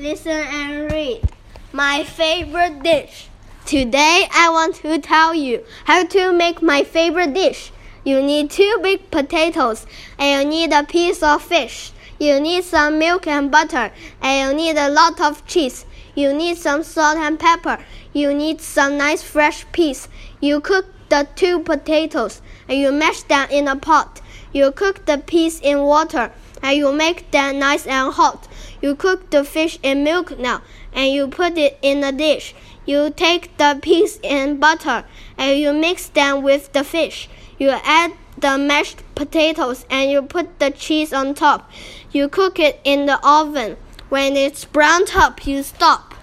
listen and read. My favorite dish. Today I want to tell you how to make my favorite dish. You need two big potatoes and you need a piece of fish. You need some milk and butter and you need a lot of cheese. You need some salt and pepper. You need some nice fresh peas. You cook the two potatoes and you mash them in a pot. You cook the peas in water and you make them nice and hot. You cook the fish in milk now and you put it in a dish. You take the peas in butter and you mix them with the fish. You add the mashed potatoes and you put the cheese on top. You cook it in the oven. When it's browned up, you stop.